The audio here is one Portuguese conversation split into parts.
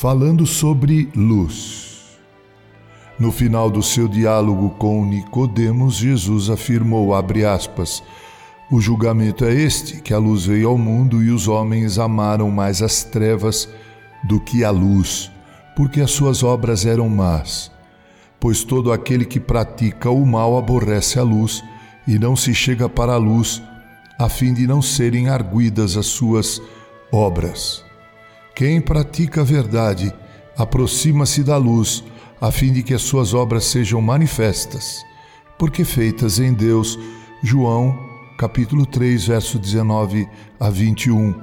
falando sobre luz. No final do seu diálogo com Nicodemos, Jesus afirmou, abre aspas, o julgamento é este, que a luz veio ao mundo e os homens amaram mais as trevas do que a luz, porque as suas obras eram más. Pois todo aquele que pratica o mal aborrece a luz e não se chega para a luz, a fim de não serem arguidas as suas obras. Quem pratica a verdade aproxima-se da luz, a fim de que as suas obras sejam manifestas, porque feitas em Deus. João, capítulo 3, verso 19 a 21.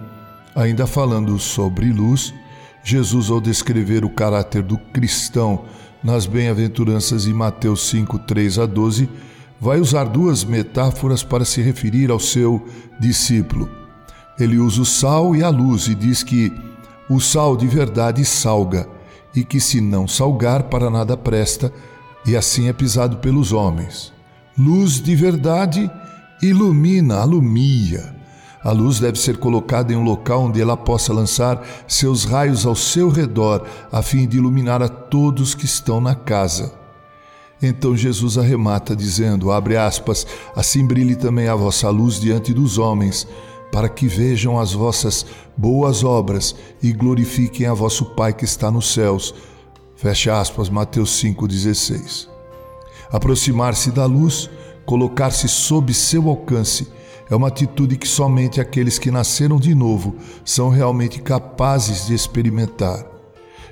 Ainda falando sobre luz, Jesus, ao descrever o caráter do cristão nas bem-aventuranças em Mateus 5, 3 a 12, vai usar duas metáforas para se referir ao seu discípulo. Ele usa o sal e a luz e diz que o sal de verdade salga, e que se não salgar para nada presta, e assim é pisado pelos homens. Luz de verdade ilumina, alumia. A luz deve ser colocada em um local onde ela possa lançar seus raios ao seu redor, a fim de iluminar a todos que estão na casa. Então Jesus arremata dizendo, abre aspas, assim brilhe também a vossa luz diante dos homens, para que vejam as vossas boas obras e glorifiquem a vosso Pai que está nos céus. Fecha aspas, Mateus 5,16. Aproximar-se da luz, colocar-se sob seu alcance, é uma atitude que somente aqueles que nasceram de novo são realmente capazes de experimentar.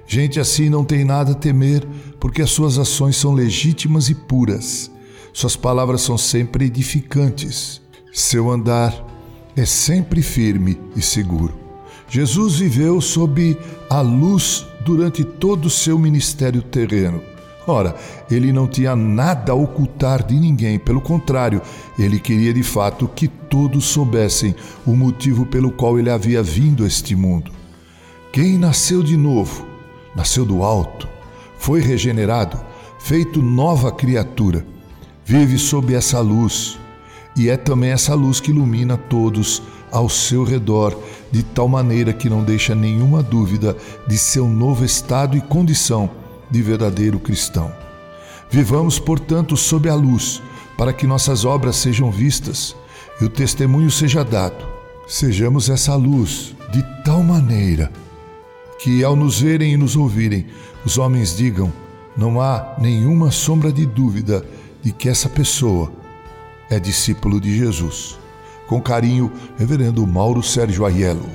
Gente assim não tem nada a temer, porque as suas ações são legítimas e puras. Suas palavras são sempre edificantes. Seu andar é sempre firme e seguro. Jesus viveu sob a luz durante todo o seu ministério terreno. Ora, ele não tinha nada a ocultar de ninguém, pelo contrário, ele queria de fato que todos soubessem o motivo pelo qual ele havia vindo a este mundo. Quem nasceu de novo, nasceu do alto, foi regenerado, feito nova criatura, vive sob essa luz e é também essa luz que ilumina todos ao seu redor, de tal maneira que não deixa nenhuma dúvida de seu novo estado e condição de verdadeiro cristão. Vivamos, portanto, sob a luz, para que nossas obras sejam vistas e o testemunho seja dado. Sejamos essa luz de tal maneira que, ao nos verem e nos ouvirem, os homens digam: não há nenhuma sombra de dúvida de que essa pessoa é discípulo de Jesus. Com carinho, Reverendo Mauro Sérgio Aiello.